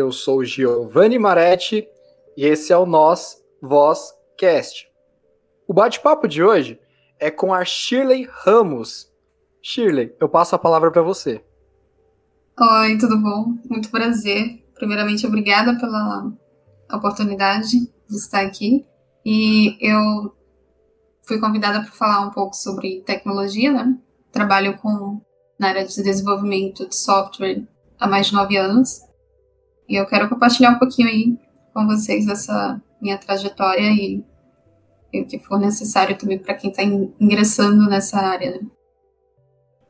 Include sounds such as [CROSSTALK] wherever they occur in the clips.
Eu sou Giovanni Maretti e esse é o Nós Voz Cast. O bate-papo de hoje é com a Shirley Ramos. Shirley, eu passo a palavra para você. Oi, tudo bom? Muito prazer. Primeiramente, obrigada pela oportunidade de estar aqui. E eu fui convidada para falar um pouco sobre tecnologia, né? Trabalho com na área de desenvolvimento de software há mais de nove anos. E eu quero compartilhar um pouquinho aí com vocês essa minha trajetória e, e o que for necessário também para quem está ingressando nessa área. Né?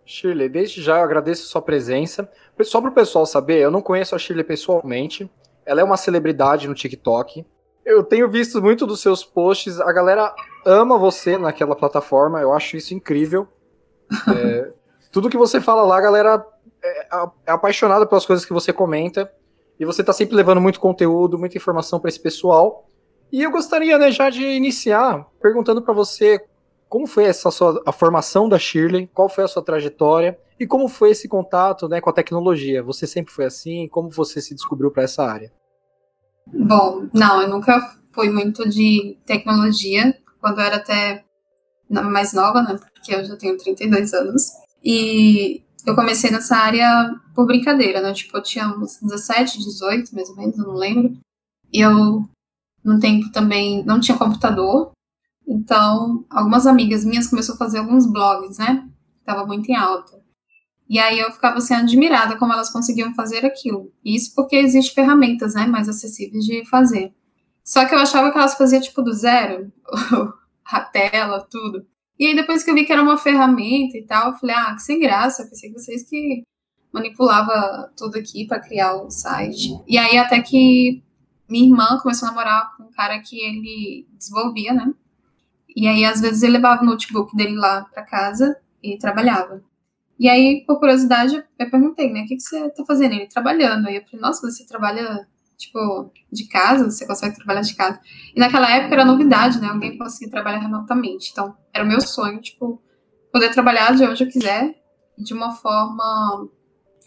Shirley, desde já eu agradeço a sua presença. Só para o pessoal saber, eu não conheço a Shirley pessoalmente. Ela é uma celebridade no TikTok. Eu tenho visto muito dos seus posts. A galera ama você naquela plataforma. Eu acho isso incrível. [LAUGHS] É, tudo que você fala lá, a galera é, é apaixonada pelas coisas que você comenta. E você está sempre levando muito conteúdo, muita informação para esse pessoal. E eu gostaria, né, já de iniciar perguntando para você como foi essa sua, a formação da Shirley, qual foi a sua trajetória e como foi esse contato, né, com a tecnologia. Você sempre foi assim? Como você se descobriu para essa área? Bom, não, eu nunca fui muito de tecnologia. Quando eu era até mais nova, né, porque eu já tenho 32 anos. E eu comecei nessa área por brincadeira, né? Tipo, eu tinha uns 17, 18, mais ou menos, eu não lembro. E eu, no tempo também, não tinha computador. Então, algumas amigas minhas começaram a fazer alguns blogs, né? Tava muito em alta. E aí eu ficava assim admirada como elas conseguiam fazer aquilo. Isso porque existem ferramentas, né, mais acessíveis de fazer. Só que eu achava que elas faziam tipo do zero, [LAUGHS] a tela, tudo. E aí depois que eu vi que era uma ferramenta e tal, eu falei, ah, que sem graça, eu pensei que vocês que manipulava tudo aqui para criar o site. E aí até que minha irmã começou a namorar com um cara que ele desenvolvia, né? E aí às vezes ele levava o notebook dele lá para casa e trabalhava. E aí, por curiosidade, eu perguntei, né, o que, que você tá fazendo? Ele trabalhando. Aí eu falei, nossa, você trabalha tipo, de casa, você consegue trabalhar de casa. E naquela época era novidade, né? Alguém conseguia trabalhar remotamente. Então, era o meu sonho, tipo, poder trabalhar de onde eu quiser, de uma forma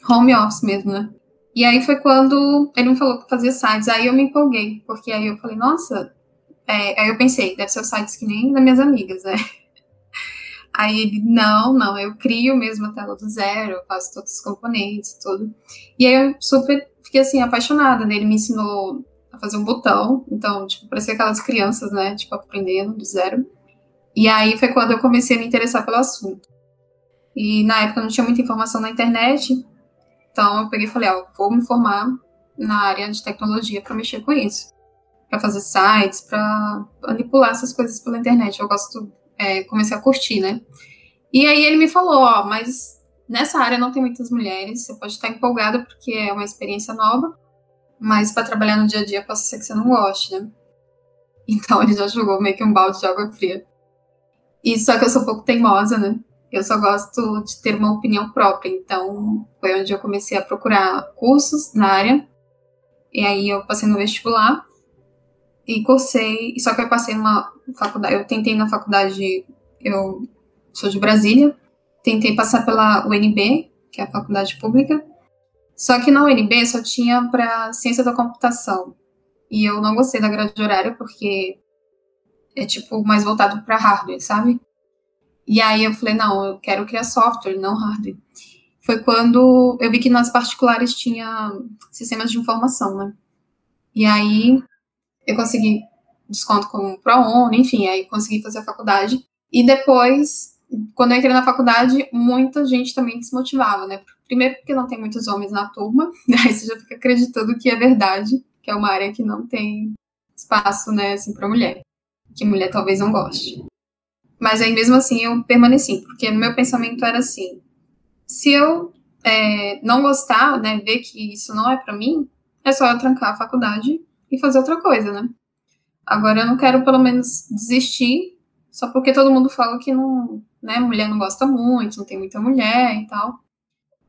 home office mesmo, né? E aí foi quando ele me falou que fazia sites. Aí eu me empolguei, porque aí eu falei, nossa. É, aí eu pensei, deve ser os sites que nem das minhas amigas, né? [LAUGHS] Aí ele, não, não, eu crio mesmo a tela do zero, eu faço todos os componentes, tudo. E aí eu super fiquei assim, apaixonada, né? Ele me ensinou a fazer um botão, então, tipo, parecia aquelas crianças, né? Tipo, aprendendo do zero. E aí foi quando eu comecei a me interessar pelo assunto. E na época não tinha muita informação na internet, então eu peguei e falei, ó, vou me formar na área de tecnologia para mexer com isso. Para fazer sites, para manipular essas coisas pela internet. Eu gosto, é, comecei a curtir, né? E aí ele me falou, ó, mas Nessa área não tem muitas mulheres, você pode estar empolgada porque é uma experiência nova, mas para trabalhar no dia a dia pode ser que você não goste, né? Então [LAUGHS] ele já jogou meio que um balde de água fria. E só que eu sou um pouco teimosa, né? Eu só gosto de ter uma opinião própria. Então foi onde eu comecei a procurar cursos na área. E aí eu passei no vestibular e cursei. Só que eu passei numa faculdade. Eu tentei na faculdade. Eu sou de Brasília tentei passar pela UNB, que é a faculdade pública, só que na UNB só tinha para ciência da computação. E eu não gostei da grade horária porque é tipo mais voltado para hardware, sabe? E aí eu falei, não, eu quero criar software, não hardware. Foi quando eu vi que nas particulares tinha sistemas de informação, né? E aí eu consegui desconto com o ProOn, enfim, aí consegui fazer a faculdade. E depois quando eu entrei na faculdade, muita gente também desmotivava, né? Primeiro porque não tem muitos homens na turma, [LAUGHS] aí você já fica acreditando que é verdade, que é uma área que não tem espaço, né, assim, para mulher, que mulher talvez não goste. Mas aí mesmo assim eu permaneci, porque no meu pensamento era assim: se eu é, não gostar, né, ver que isso não é para mim, é só eu trancar a faculdade e fazer outra coisa, né? Agora eu não quero pelo menos desistir só porque todo mundo fala que não, né, mulher não gosta muito, não tem muita mulher e tal.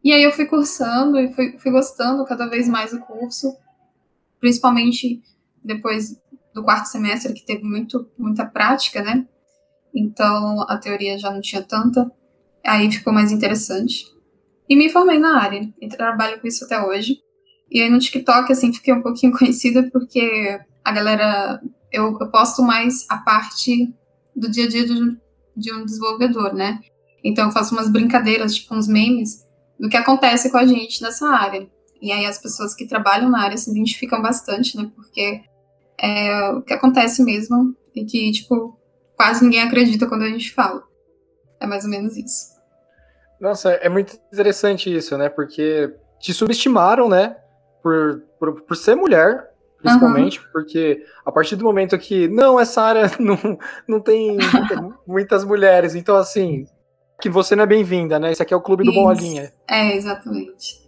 E aí eu fui cursando e fui, fui gostando cada vez mais do curso, principalmente depois do quarto semestre, que teve muito, muita prática, né? Então a teoria já não tinha tanta, aí ficou mais interessante. E me formei na área, e trabalho com isso até hoje. E aí no TikTok, assim, fiquei um pouquinho [LAUGHS] conhecida porque a galera. Eu, eu posto mais a parte do dia a dia de, de um desenvolvedor, né? Então eu faço umas brincadeiras, tipo uns memes, do que acontece com a gente nessa área. E aí as pessoas que trabalham na área se identificam bastante, né? Porque é o que acontece mesmo e que, tipo, quase ninguém acredita quando a gente fala. É mais ou menos isso. Nossa, é muito interessante isso, né? Porque te subestimaram, né? Por, por, por ser mulher, principalmente, uhum. porque a partir do momento que, não, essa área [LAUGHS] não, não, tem, [LAUGHS] muitas mulheres, então assim, que você não é bem-vinda, né? Esse aqui é o clube do Isso. Bolinha. É, exatamente.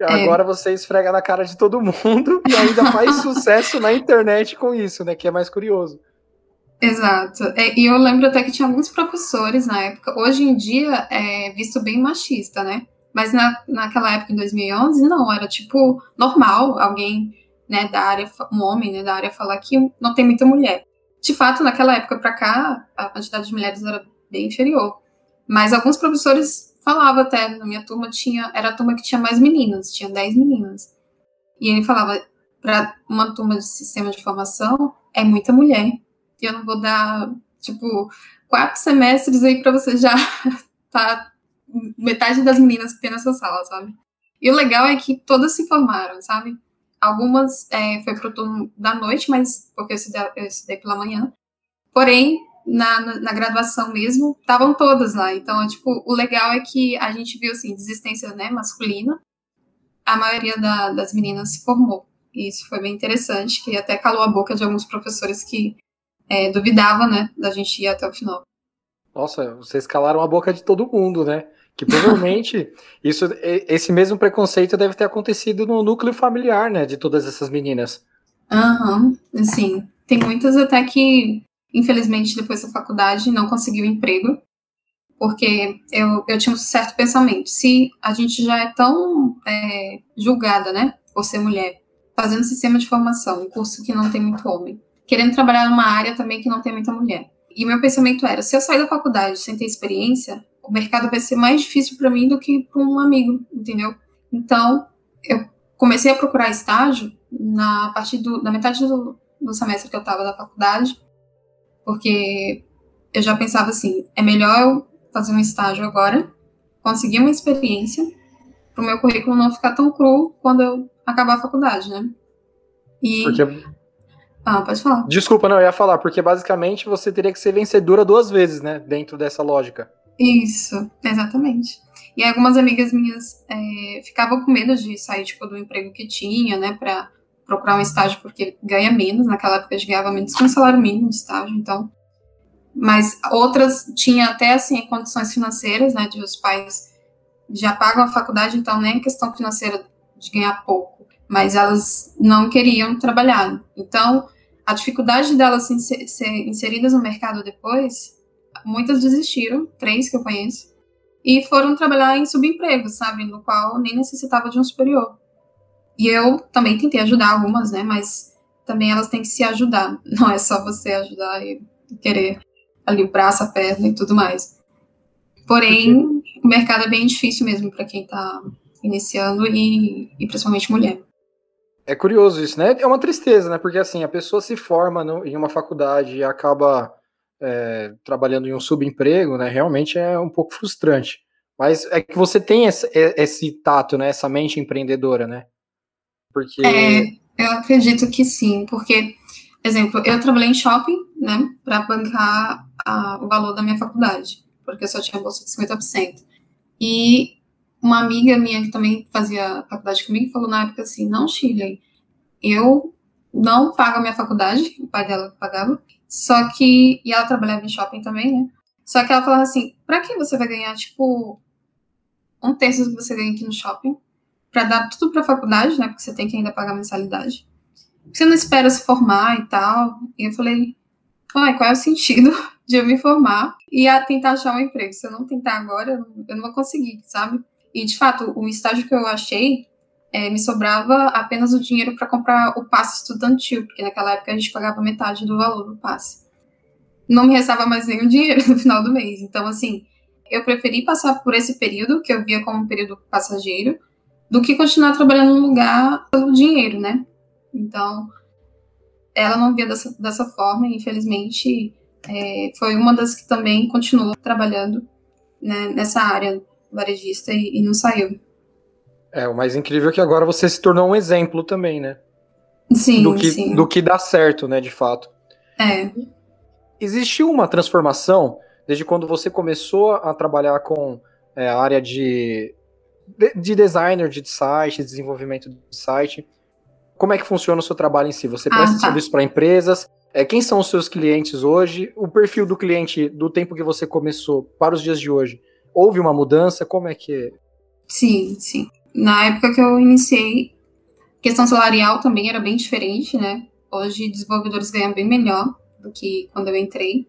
Agora é. você esfrega na cara de todo mundo e ainda faz [LAUGHS] sucesso na internet com isso, né? Que é mais curioso. Exato. É, e eu lembro até que tinha alguns professores na época. Hoje em dia é visto bem machista, né? Mas na, naquela época, em 2011, não. Era tipo normal alguém né, da área, um homem né, da área falar que não tem muita mulher. De fato, naquela época para cá, a quantidade de mulheres era bem inferior. Mas alguns professores falavam até, na minha turma tinha, era a turma que tinha mais meninas, tinha 10 meninas. E ele falava, para uma turma de sistema de formação, é muita mulher. E eu não vou dar, tipo, quatro semestres aí para você já [LAUGHS] tá metade das meninas tem nessa sala, sabe? E o legal é que todas se formaram, sabe? Algumas é, foi pro turno da noite, mas porque eu estudei, eu estudei pela manhã. Porém, na, na, na graduação mesmo, estavam todas lá. Então, tipo, o legal é que a gente viu, assim, desistência né, masculina. A maioria da, das meninas se formou. E isso foi bem interessante, que até calou a boca de alguns professores que é, duvidavam, né, da gente ir até o final. Nossa, vocês calaram a boca de todo mundo, né? Que provavelmente [LAUGHS] isso, esse mesmo preconceito deve ter acontecido no núcleo familiar, né, de todas essas meninas. Aham, uhum, sim. Tem muitas até que Infelizmente, depois da faculdade, não consegui o um emprego, porque eu, eu tinha um certo pensamento. Se a gente já é tão é, julgada, né, por ser mulher, fazendo sistema de formação, um curso que não tem muito homem, querendo trabalhar numa área também que não tem muita mulher. E o meu pensamento era: se eu sair da faculdade sem ter experiência, o mercado vai ser mais difícil para mim do que para um amigo, entendeu? Então, eu comecei a procurar estágio na a partir do, da metade do, do semestre que eu estava da faculdade porque eu já pensava assim, é melhor eu fazer um estágio agora, conseguir uma experiência, para o meu currículo não ficar tão cru quando eu acabar a faculdade, né? E... Porque... Ah, pode falar. Desculpa, não, eu ia falar, porque basicamente você teria que ser vencedora duas vezes, né, dentro dessa lógica. Isso, exatamente. E algumas amigas minhas é, ficavam com medo de sair, tipo, do emprego que tinha, né, pra procurar um estágio porque ganha menos, naquela época gente ganhava menos um salário mínimo de estágio, então. Mas outras tinham até assim condições financeiras, né, de os pais já pagam a faculdade, então nem questão financeira de ganhar pouco, mas elas não queriam trabalhar. Então, a dificuldade delas ser inseridas no mercado depois, muitas desistiram, três que eu conheço, e foram trabalhar em subempregos, sabe, no qual nem necessitava de um superior. E eu também tentei ajudar algumas, né? Mas também elas têm que se ajudar. [LAUGHS] Não é só você ajudar e querer ali o braço, a perna e tudo mais. Porém, o mercado é bem difícil mesmo para quem está iniciando e, e principalmente mulher. É curioso isso, né? É uma tristeza, né? Porque assim, a pessoa se forma no, em uma faculdade e acaba é, trabalhando em um subemprego, né? Realmente é um pouco frustrante. Mas é que você tem esse, esse tato, né? Essa mente empreendedora, né? Porque. É, eu acredito que sim, porque, exemplo, eu trabalhei em shopping, né, para bancar a, o valor da minha faculdade, porque eu só tinha bolsa de 50%. E uma amiga minha que também fazia faculdade comigo falou na época assim: não, Chile, eu não pago a minha faculdade, o pai dela pagava, só que. E ela trabalhava em shopping também, né? Só que ela falava assim: pra que você vai ganhar, tipo, um terço do que você ganha aqui no shopping? para dar tudo para a faculdade, né? Porque você tem que ainda pagar mensalidade. Você não espera se formar e tal. E eu falei, ai, qual é o sentido [LAUGHS] de eu me formar e tentar achar um emprego? Se eu não tentar agora, eu não vou conseguir, sabe? E de fato, o estágio que eu achei é, me sobrava apenas o dinheiro para comprar o passe estudantil, porque naquela época a gente pagava metade do valor do passe. Não me restava mais nenhum dinheiro [LAUGHS] no final do mês. Então, assim, eu preferi passar por esse período, que eu via como um período passageiro, do que continuar trabalhando no lugar pelo dinheiro, né? Então, ela não via dessa, dessa forma, e infelizmente é, foi uma das que também continuou trabalhando né, nessa área varejista e, e não saiu. É, o mais incrível é que agora você se tornou um exemplo também, né? Sim, do que, sim. Do que dá certo, né, de fato. É. Existiu uma transformação desde quando você começou a trabalhar com é, a área de, de designer de site, desenvolvimento de site. Como é que funciona o seu trabalho em si? Você Ah, presta tá. serviço para empresas? É, quem são os seus clientes hoje? O perfil do cliente do tempo que você começou para os dias de hoje? Houve uma mudança? Como é que é? Sim, sim. Na época que eu iniciei, questão salarial também era bem diferente, né? Hoje, desenvolvedores ganham bem melhor do que quando eu entrei.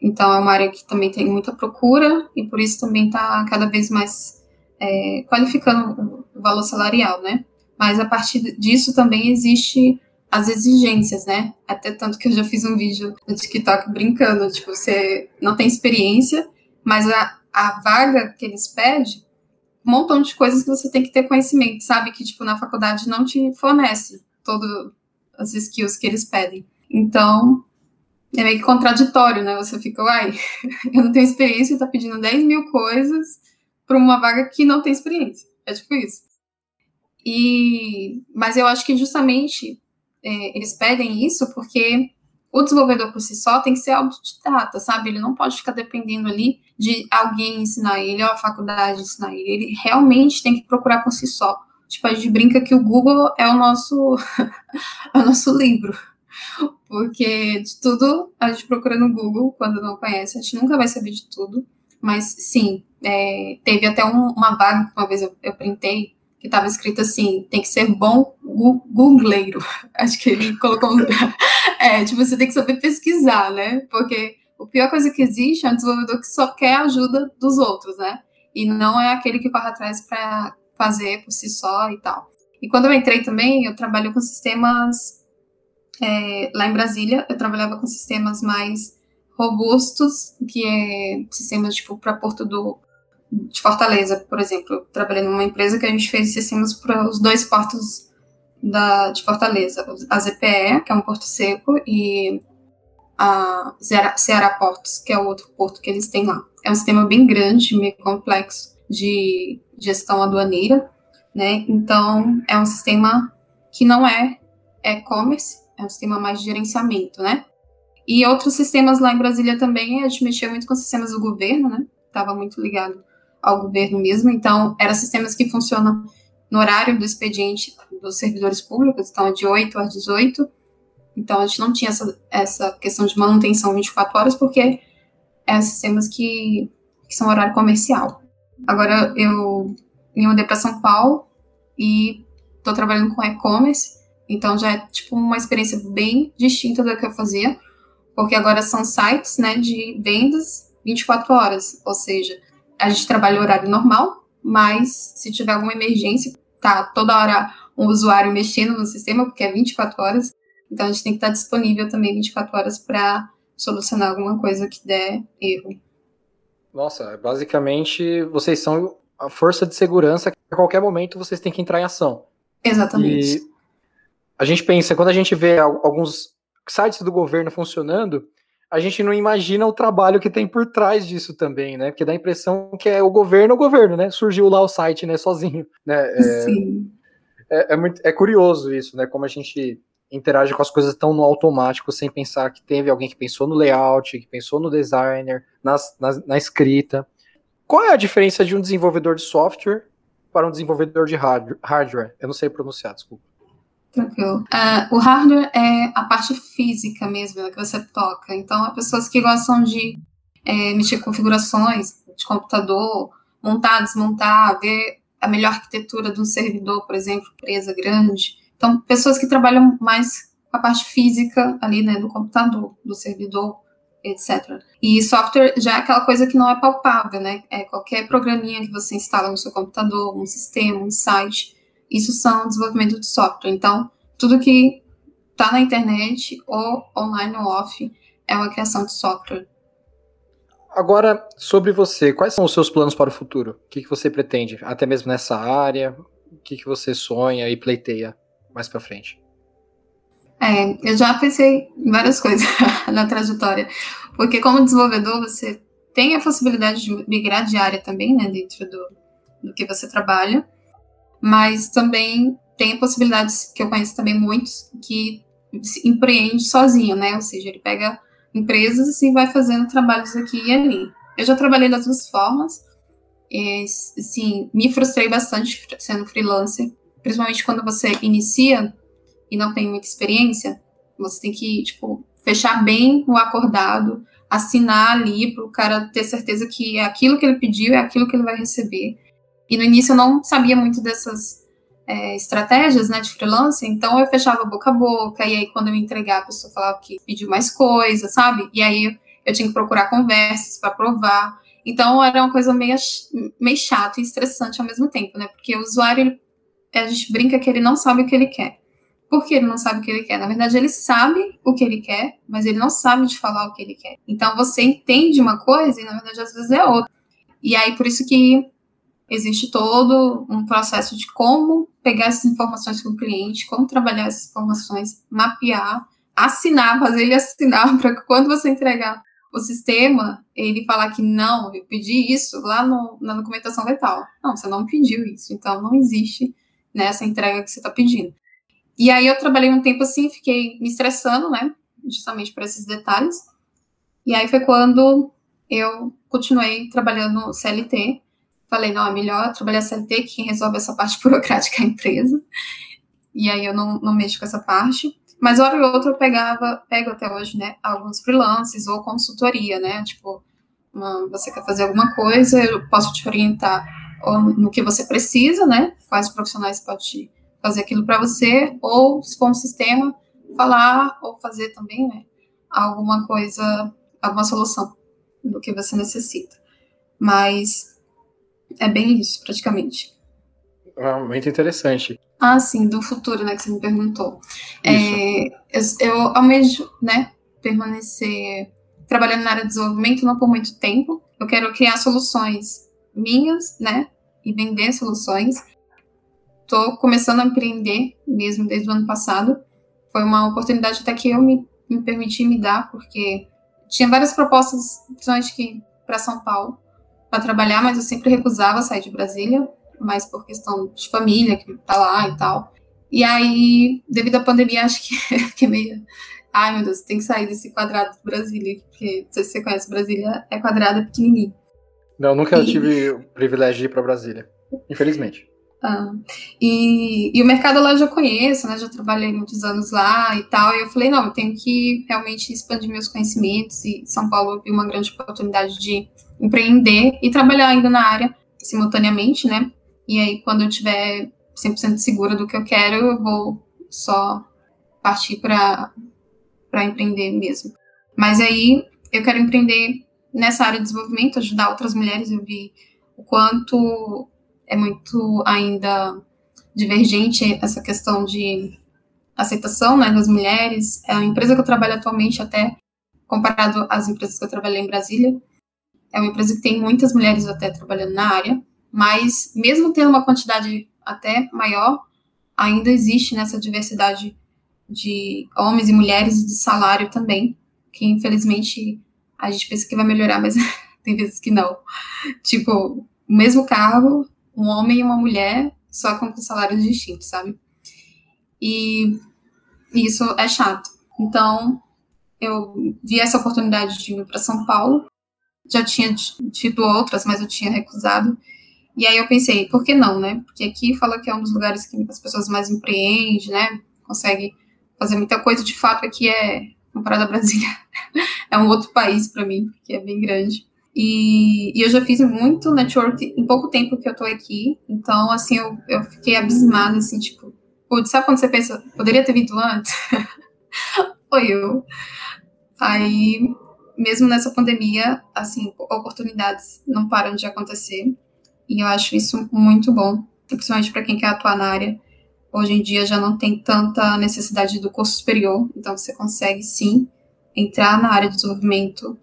Então, é uma área que também tem muita procura e por isso também está cada vez mais é, qualificando o valor salarial, né? Mas a partir disso também existe as exigências, né? Até tanto que eu já fiz um vídeo no TikTok brincando, tipo, você não tem experiência, mas a, a vaga que eles pedem um montão de coisas que você tem que ter conhecimento, sabe? Que, tipo, na faculdade não te fornece todas as skills que eles pedem. Então, é meio que contraditório, né? Você fica, uai, [LAUGHS] eu não tenho experiência tá pedindo 10 mil coisas para uma vaga que não tem experiência. É tipo isso. E, mas eu acho que justamente é, eles pedem isso porque o desenvolvedor por si só tem que ser autodidata, sabe? Ele não pode ficar dependendo ali de alguém ensinar ele ou a faculdade ensinar ele. Ele realmente tem que procurar por si só. Tipo, a gente brinca que o Google é o nosso, [LAUGHS] é o nosso livro. Porque de tudo a gente procura no Google quando não conhece. A gente nunca vai saber de tudo. Mas sim, é, teve até um, uma vaga que uma vez eu, eu printei que estava escrito assim: tem que ser bom googleiro. [LAUGHS] Acho que ele colocou. um- é, tipo, você tem que saber pesquisar, né? Porque a pior coisa que existe é um desenvolvedor que só quer a ajuda dos outros, né? E não é aquele que corre atrás para fazer por si só e tal. E quando eu entrei também, eu trabalho com sistemas. é, lá em Brasília, eu trabalhava com sistemas mais robustos, que é sistemas tipo para Porto do de Fortaleza, por exemplo. Eu trabalhei numa empresa que a gente fez sistemas para os dois portos da, de Fortaleza, a ZPE, que é um porto seco, e a Ceará, Ceará Portos, que é o outro porto que eles têm lá. É um sistema bem grande, meio complexo de gestão aduaneira, né? Então, é um sistema que não é e-commerce, é um sistema mais de gerenciamento, né? E outros sistemas lá em Brasília também, a gente mexia muito com sistemas do governo, né? Estava muito ligado ao governo mesmo, então, eram sistemas que funcionam no horário do expediente dos servidores públicos, então, é de 8 às 18, então a gente não tinha essa, essa questão de manutenção 24 horas, porque é sistemas que, que são horário comercial. Agora, eu me mudei para São Paulo e estou trabalhando com e-commerce, então já é tipo uma experiência bem distinta da que eu fazia, porque agora são sites né, de vendas 24 horas, ou seja, a gente trabalha o horário normal, mas se tiver alguma emergência, tá toda hora um usuário mexendo no sistema, porque é 24 horas, então a gente tem que estar disponível também 24 horas para solucionar alguma coisa que der erro. Nossa, basicamente vocês são a força de segurança que a qualquer momento vocês têm que entrar em ação. Exatamente. E a gente pensa, quando a gente vê al- alguns sites do governo funcionando, a gente não imagina o trabalho que tem por trás disso também, né? Porque dá a impressão que é o governo, o governo, né? Surgiu lá o site, né? Sozinho, né? É, Sim. é, é muito, é curioso isso, né? Como a gente interage com as coisas tão no automático, sem pensar que teve alguém que pensou no layout, que pensou no designer, nas, nas- na escrita. Qual é a diferença de um desenvolvedor de software para um desenvolvedor de hard- hardware? Eu não sei pronunciar, desculpa. Tranquilo. Ah, o hardware é a parte física mesmo, né, que você toca. Então, há pessoas que gostam de é, mexer com configurações de computador, montar, desmontar, ver a melhor arquitetura de um servidor, por exemplo, empresa grande. Então, pessoas que trabalham mais com a parte física ali, né, do computador, do servidor, etc. E software já é aquela coisa que não é palpável, né? É qualquer programinha que você instala no seu computador, um sistema, um site, isso são desenvolvimento de software. Então, tudo que está na internet, ou online ou off, é uma criação de software. Agora, sobre você, quais são os seus planos para o futuro? O que, que você pretende? Até mesmo nessa área? o que, que você sonha e pleiteia mais para frente? É, eu já pensei em várias [LAUGHS] coisas na trajetória, porque como desenvolvedor você tem a possibilidade de migrar de área também, né, dentro do, do que você trabalha, mas também tem possibilidades que eu conheço também muitos que empreende sozinho, né, ou seja, ele pega empresas e vai fazendo trabalhos aqui e ali. Eu já trabalhei das duas formas, e, assim, me frustrei bastante sendo freelancer, principalmente quando você inicia e não tem muita experiência, você tem que, tipo, fechar bem o acordado, assinar ali para o cara ter certeza que é aquilo que ele pediu, é aquilo que ele vai receber. E no início eu não sabia muito dessas é, estratégias né, de freelancer, então eu fechava boca a boca, e aí quando eu entregar, a pessoa falava que pediu mais coisa, sabe? E aí eu tinha que procurar conversas para provar. Então era uma coisa meio, meio chato e estressante ao mesmo tempo, né? Porque o usuário, a gente brinca que ele não sabe o que ele quer. Por que ele não sabe o que ele quer? Na verdade, ele sabe o que ele quer, mas ele não sabe de falar o que ele quer. Então você entende uma coisa e na verdade às vezes é outra. E aí por isso que existe todo um processo de como pegar essas informações com o cliente, como trabalhar essas informações, mapear, assinar, fazer ele [LAUGHS] assinar para que quando você entregar o sistema, ele falar que não, eu pedi isso lá no, na documentação letal. Não, você não pediu isso, então não existe nessa entrega que você está pedindo. E aí eu trabalhei um tempo assim, fiquei me estressando, né? Justamente por esses detalhes. E aí foi quando eu continuei trabalhando CLT. Falei, não, é melhor trabalhar CLT, que quem resolve essa parte [LAUGHS] burocrática é a empresa. E aí eu não, não mexo com essa parte. Mas hora ou outra eu pegava, pego até hoje, né, alguns freelances ou consultoria, né? Tipo, uma, você quer fazer alguma coisa, eu posso te orientar no que você precisa, né? Quais profissionais pode te fazer aquilo para você, ou se for um sistema, falar ou fazer também, né, alguma coisa, alguma solução do que você necessita. Mas é bem isso, praticamente. Ah, muito interessante. Ah, sim, do futuro, né, que você me perguntou. É, eu, eu almejo, né, permanecer trabalhando na área de desenvolvimento não por muito tempo. Eu quero criar soluções minhas, né, e vender soluções estou começando a empreender mesmo desde o ano passado. Foi uma oportunidade até que eu me, me permiti me dar, porque tinha várias propostas, principalmente que para São Paulo, para trabalhar, mas eu sempre recusava sair de Brasília, mais por questão de família que tá lá e tal. E aí, devido à pandemia, acho que [LAUGHS] fiquei meio. Ai, meu Deus, tem que sair desse quadrado de Brasília, porque não sei se você conhece, Brasília é quadrada pequenininho. Não, nunca e... tive o privilégio de ir para Brasília, infelizmente. Ah, e, e, o mercado lá eu já conheço, né? Já trabalhei muitos anos lá e tal. E eu falei, não, eu tenho que realmente expandir meus conhecimentos. E São Paulo eu vi uma grande oportunidade de empreender e trabalhar ainda na área simultaneamente, né? E aí, quando eu tiver 100% segura do que eu quero, eu vou só partir para empreender mesmo. Mas aí, eu quero empreender nessa área de desenvolvimento, ajudar outras mulheres. Eu vi o quanto é muito ainda divergente essa questão de aceitação né, das mulheres. É a empresa que eu trabalho atualmente, até comparado às empresas que eu trabalhei em Brasília, é uma empresa que tem muitas mulheres até trabalhando na área, mas mesmo tendo uma quantidade até maior, ainda existe nessa diversidade de homens e mulheres e de salário também, que infelizmente a gente pensa que vai melhorar, mas [LAUGHS] tem vezes que não. Tipo, o mesmo cargo, um homem e uma mulher, só com salários distintos, sabe? E isso é chato. Então, eu vi essa oportunidade de ir para São Paulo. Já tinha tido outras, mas eu tinha recusado. E aí eu pensei, por que não, né? Porque aqui fala que é um dos lugares que as pessoas mais empreendem, né? Consegue fazer muita coisa. De fato, aqui é, comparado a Brasília, [LAUGHS] é um outro país para mim, porque é bem grande. E, e, eu já fiz muito network em pouco tempo que eu tô aqui. Então, assim, eu, eu fiquei abismada, assim, tipo, putz, sabe quando você pensa, poderia ter vindo antes? [LAUGHS] Foi eu. Aí, mesmo nessa pandemia, assim, oportunidades não param de acontecer. E eu acho isso muito bom, principalmente para quem quer atuar na área. Hoje em dia já não tem tanta necessidade do curso superior, então você consegue sim entrar na área de desenvolvimento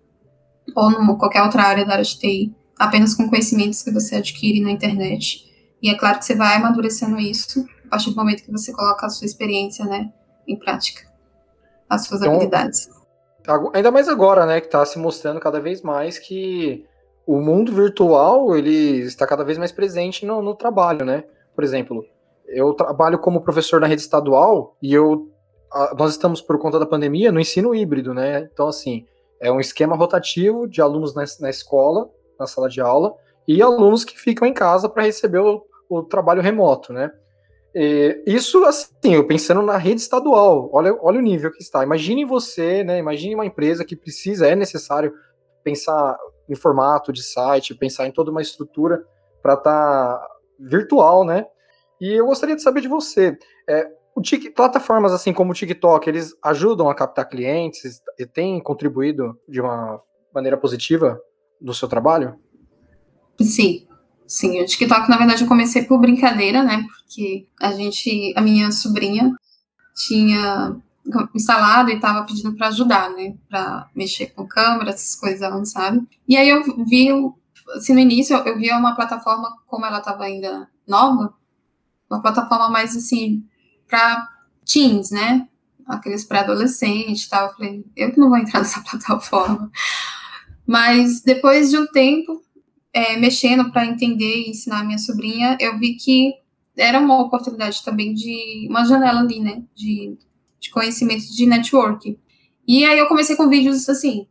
ou numa qualquer outra área da área de TI, apenas com conhecimentos que você adquire na internet. E é claro que você vai amadurecendo isso a partir do momento que você coloca a sua experiência, né, em prática, as suas então, habilidades. Ainda mais agora, né, que está se mostrando cada vez mais que o mundo virtual ele está cada vez mais presente no, no trabalho, né? Por exemplo, eu trabalho como professor na rede estadual e eu nós estamos por conta da pandemia no ensino híbrido, né? Então assim é um esquema rotativo de alunos na, na escola, na sala de aula e alunos que ficam em casa para receber o, o, trabalho remoto, né? E isso assim, eu pensando na rede estadual, olha, olha o nível que está. Imagine você, né? Imagine uma empresa que precisa, é necessário pensar em formato de site, pensar em toda uma estrutura para estar tá virtual, né? E eu gostaria de saber de você, é, o plataformas assim como o TikTok, eles ajudam a captar clientes e têm contribuído de uma maneira positiva no seu trabalho? Sim, sim. O TikTok, na verdade, eu comecei por brincadeira, né? Porque a gente, a minha sobrinha tinha instalado e estava pedindo para ajudar, né? Para mexer com câmeras, essas coisas avançadas. E aí eu vi, assim, no início eu via uma plataforma, como ela estava ainda nova, uma plataforma mais assim para teens, né? Aqueles pré-adolescentes e tal. Eu falei, eu que não vou entrar [LAUGHS] nessa plataforma. Mas depois de um tempo é, mexendo para entender e ensinar a minha sobrinha, eu vi que era uma oportunidade também de uma janela ali, né? De de conhecimento de network. E aí eu comecei com vídeos assim,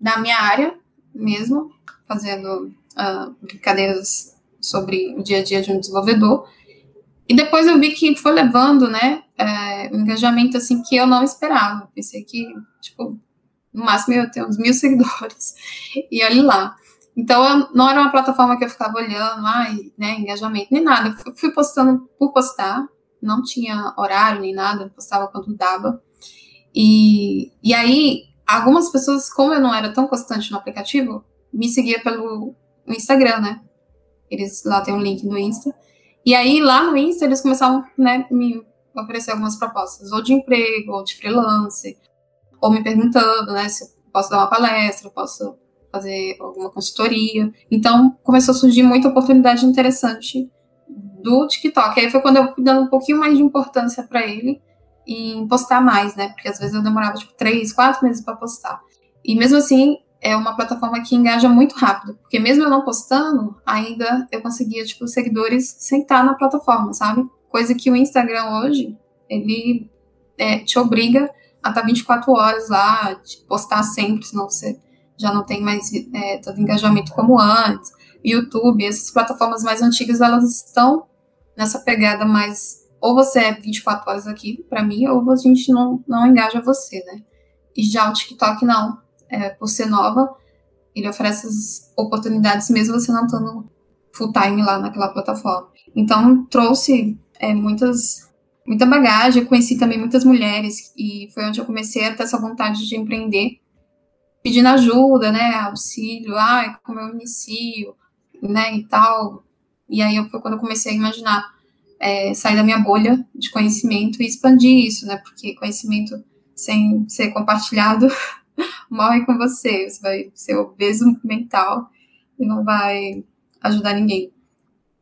da minha área mesmo, fazendo uh, brincadeiras sobre o dia a dia de um desenvolvedor. E depois eu vi que foi levando, né, é, um engajamento assim que eu não esperava. Pensei que, tipo, no máximo eu ter uns mil [LAUGHS] seguidores. E olha lá. Então, eu, não era uma plataforma que eu ficava olhando, ai, né, engajamento, nem nada. Eu fui postando por postar, não tinha horário nem nada, postava quando dava. E, e aí, algumas pessoas, como eu não era tão constante no aplicativo, me seguia pelo Instagram, né? Eles lá tem um link no Insta. E aí, lá no Insta, eles começavam, né, me oferecer algumas propostas, ou de emprego, ou de freelance, ou me perguntando, né, se eu posso dar uma palestra, posso fazer alguma consultoria. Então, começou a surgir muita oportunidade interessante do TikTok. Aí foi quando eu fui dando um pouquinho mais de importância para ele em postar mais, né? Porque às vezes eu demorava tipo três, quatro meses para postar. E mesmo assim, é uma plataforma que engaja muito rápido, porque mesmo eu não postando, ainda eu conseguia tipo seguidores sem estar na plataforma, sabe? Coisa que o Instagram hoje ele é, te obriga a estar 24 horas lá, postar sempre, senão você já não tem mais é, todo engajamento como antes. YouTube, essas plataformas mais antigas, elas estão nessa pegada mais ou você é 24 horas aqui para mim, ou a gente não, não engaja você, né? E já o TikTok não, é, por ser nova, ele oferece as oportunidades mesmo você não estando full time lá naquela plataforma. Então trouxe é, muitas muita bagagem, conheci também muitas mulheres e foi onde eu comecei a ter essa vontade de empreender, pedindo ajuda, né, auxílio, ah, como eu inicio, né, e tal. E aí foi quando eu comecei a imaginar é, sair da minha bolha de conhecimento e expandir isso, né, porque conhecimento sem ser compartilhado [LAUGHS] [LAUGHS] morre com você, você vai ser obeso mental e não vai ajudar ninguém.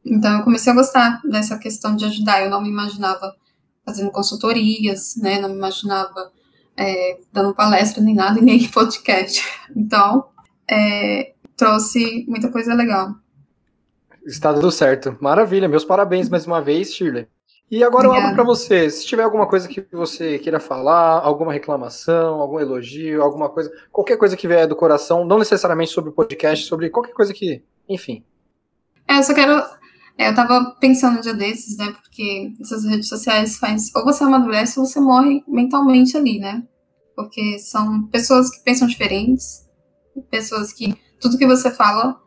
Então eu comecei a gostar dessa questão de ajudar, eu não me imaginava fazendo consultorias, né, não me imaginava é, dando palestra nem nada, e [LAUGHS] nem podcast. Então, é, trouxe muita coisa legal. Está tudo certo. Maravilha. Meus parabéns mais uma vez, Shirley. E agora Obrigada. eu abro para você. Se tiver alguma coisa que você queira falar, alguma reclamação, algum elogio, alguma coisa, qualquer coisa que vier do coração, não necessariamente sobre o podcast, sobre qualquer coisa que, enfim. É, eu só quero. É, eu tava pensando um dia desses, né? Porque essas redes sociais faz ou você amadurece ou você morre mentalmente ali, né? Porque são pessoas que pensam diferentes, pessoas que tudo que você fala,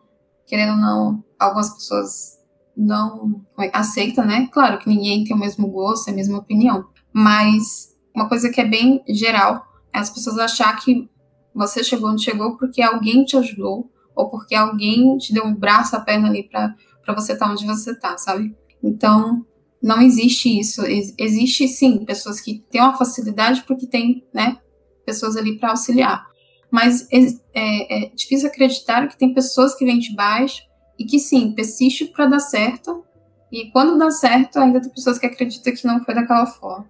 querendo ou não, algumas pessoas não aceitam, né? Claro que ninguém tem o mesmo gosto, a mesma opinião, mas uma coisa que é bem geral é as pessoas achar que você chegou onde chegou porque alguém te ajudou ou porque alguém te deu um braço, a perna ali para você estar tá onde você está, sabe? Então, não existe isso. Existe sim pessoas que têm uma facilidade porque tem, né, pessoas ali para auxiliar. Mas é, é difícil acreditar que tem pessoas que vêm de baixo e que sim, persiste para dar certo, E quando dá certo, ainda tem pessoas que acreditam que não foi daquela forma.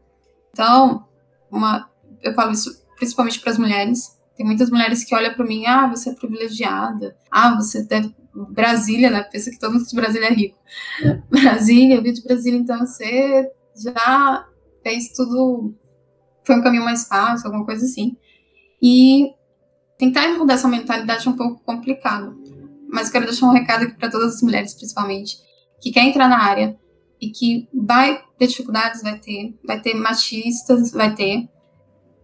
Então, uma, eu falo isso principalmente para as mulheres. Tem muitas mulheres que olham para mim, ah, você é privilegiada, ah, você deve Brasília, né? Pensa que todo mundo de Brasília é rico. [LAUGHS] Brasília, eu vim de Brasília, então você já fez tudo, foi um caminho mais fácil, alguma coisa assim. E tentar mudar essa mentalidade é um pouco complicado. Mas eu quero deixar um recado aqui para todas as mulheres, principalmente, que quer entrar na área e que vai ter dificuldades, vai ter, vai ter machistas, vai ter.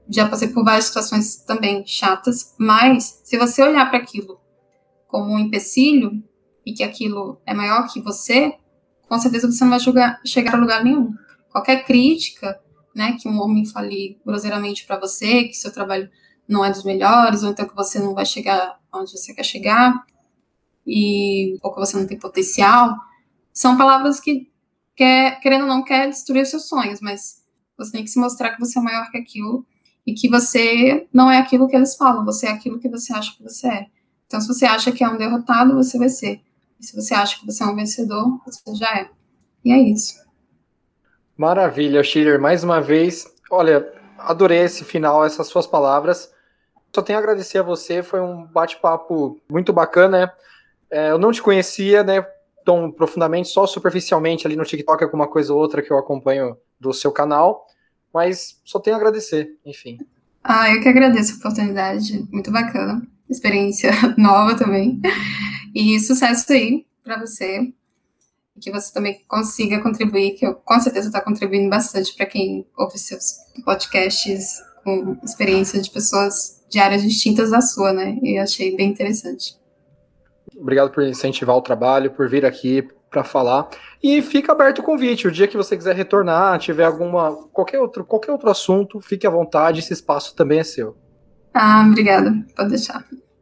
Já passei por várias situações também chatas, mas se você olhar para aquilo como um empecilho e que aquilo é maior que você, com certeza você não vai chegar a lugar nenhum. Qualquer crítica, né, que um homem fale groseiramente para você, que seu trabalho não é dos melhores, ou então que você não vai chegar onde você quer chegar, e ou que você não tem potencial, são palavras que, quer, querendo ou não, quer destruir os seus sonhos, mas você tem que se mostrar que você é maior que aquilo e que você não é aquilo que eles falam, você é aquilo que você acha que você é. Então, se você acha que é um derrotado, você vai ser. E se você acha que você é um vencedor, você já é. E é isso. Maravilha, Schiller. Mais uma vez, olha, adorei esse final, essas suas palavras. Só tenho a agradecer a você, foi um bate-papo muito bacana. É, eu não te conhecia, né, tão profundamente, só superficialmente ali no TikTok, alguma coisa ou outra que eu acompanho do seu canal, mas só tenho a agradecer, enfim. Ah, eu que agradeço a oportunidade, muito bacana experiência [LAUGHS] nova também. E sucesso aí para você. Que você também consiga contribuir, que eu com certeza estou contribuindo bastante para quem ouve seus podcasts com experiência de pessoas de áreas distintas da sua, né? E eu achei bem interessante. Obrigado por incentivar o trabalho, por vir aqui para falar. E fica aberto o convite. O dia que você quiser retornar, tiver alguma qualquer outro qualquer outro assunto, fique à vontade. Esse espaço também é seu. Ah, obrigada. Pode deixar.